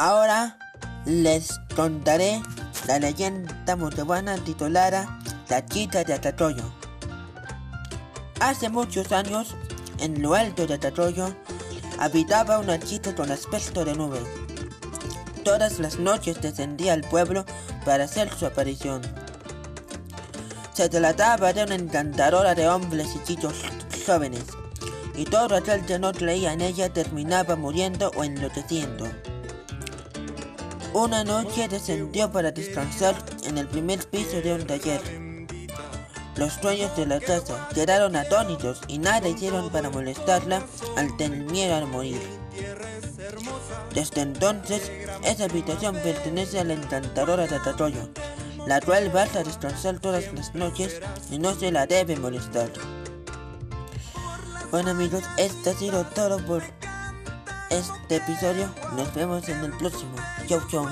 Ahora les contaré la leyenda montebana titulada La Chita de Atatoyo. Hace muchos años, en lo alto de Atatoyo, habitaba una chita con aspecto de nube. Todas las noches descendía al pueblo para hacer su aparición. Se trataba de una encantadora de hombres y chicos jóvenes, y todo aquel que no creía en ella terminaba muriendo o enloqueciendo. Una noche descendió para descansar en el primer piso de un taller. Los dueños de la casa quedaron atónitos y nada hicieron para molestarla al tener miedo a morir. Desde entonces, esa habitación pertenece a la encantadora de Tatoyo, la cual va a descansar todas las noches y no se la debe molestar. Bueno amigos, esto ha sido todo por este episodio. Nos vemos en el próximo. Chau chau.